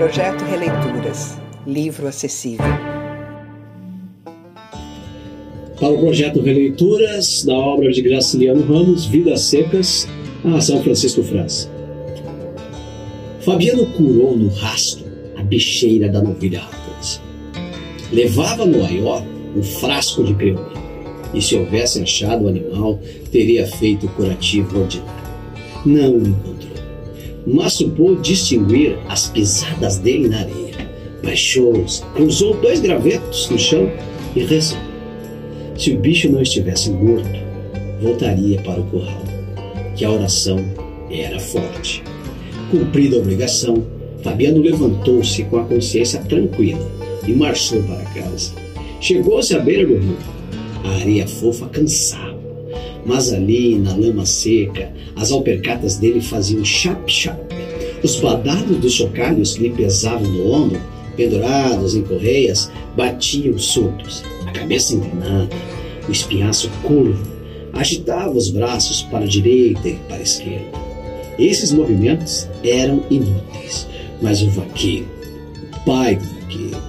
Projeto Releituras Livro acessível. Para o projeto Releituras, da obra de Graciliano Ramos, Vidas Secas, a São Francisco França. Fabiano curou no rasto a bicheira da novilha raposa. Levava no aió um frasco de creolina, e se houvesse achado o animal, teria feito curativo ordinário. Não o encontrou, mas supôs distinguir as pisadas dele na areia. Baixou-os, cruzou dois gravetos no chão e rezou. Se o bicho não estivesse morto, voltaria para o curral, que a oração era forte. Cumprida a obrigação, Fabiano levantou-se com a consciência tranquila e marchou para casa. Chegou-se à beira do rio. A areia fofa cansava, mas ali, na lama seca, as alpercatas dele faziam chap-chap. Os badados dos chocalhos que lhe pesavam no ombro, pendurados em correias, batiam soltos, a cabeça inclinada, o espinhaço curvo, agitava os braços para a direita e para a esquerda. Esses movimentos eram inúteis, mas o vaqueiro, o pai do vaqueiro,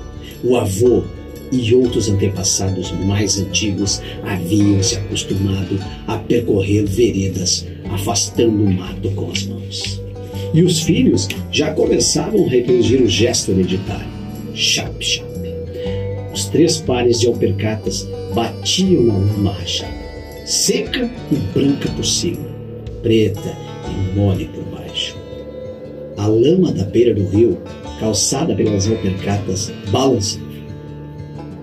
o avô e outros antepassados mais antigos haviam se acostumado a percorrer veredas, afastando o mato com as mãos. E os filhos já começavam a reproduzir o gesto hereditário: chap-chap. Os três pares de alpercatas batiam na lama rachada, seca e branca por cima, preta e mole por baixo. A lama da beira do rio, calçada pelas alpercatas, balançava.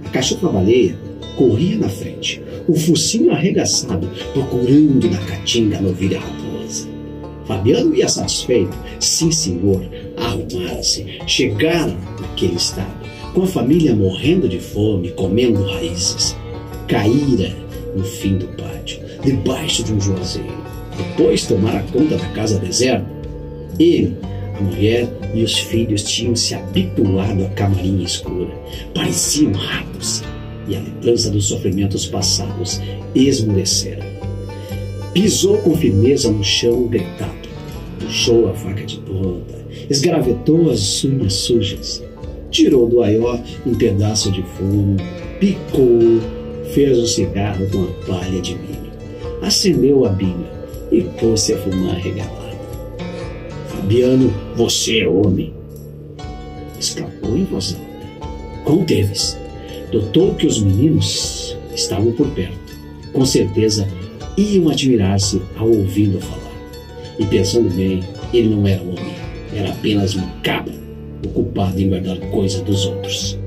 A cachorra-baleia corria na frente, o focinho arregaçado, procurando na caatinga a novilha raposa. Fabiano ia satisfeito. Sim, senhor, arrumara-se, chegara naquele estado, com a família morrendo de fome, comendo raízes. Caíra no fim do pátio, debaixo de um juazeiro depois tomara conta da casa deserta, ele, mulher e os filhos tinham se habituado à camarinha escura. Pareciam ratos. E a lembrança dos sofrimentos passados esmurecera. Pisou com firmeza no chão gritado, puxou a faca de ponta, esgravetou as unhas sujas, tirou do aió um pedaço de fumo, picou, fez um cigarro com a palha de milho, acendeu a bilha e pôs-se a fumar regalado. Fabiano, você é homem. Escapou em voz alta. Conteve-se. Notou que os meninos estavam por perto. Com certeza iam admirar-se ao ouvindo falar. E pensando bem, ele não era homem, era apenas um cabra, ocupado em guardar coisa dos outros.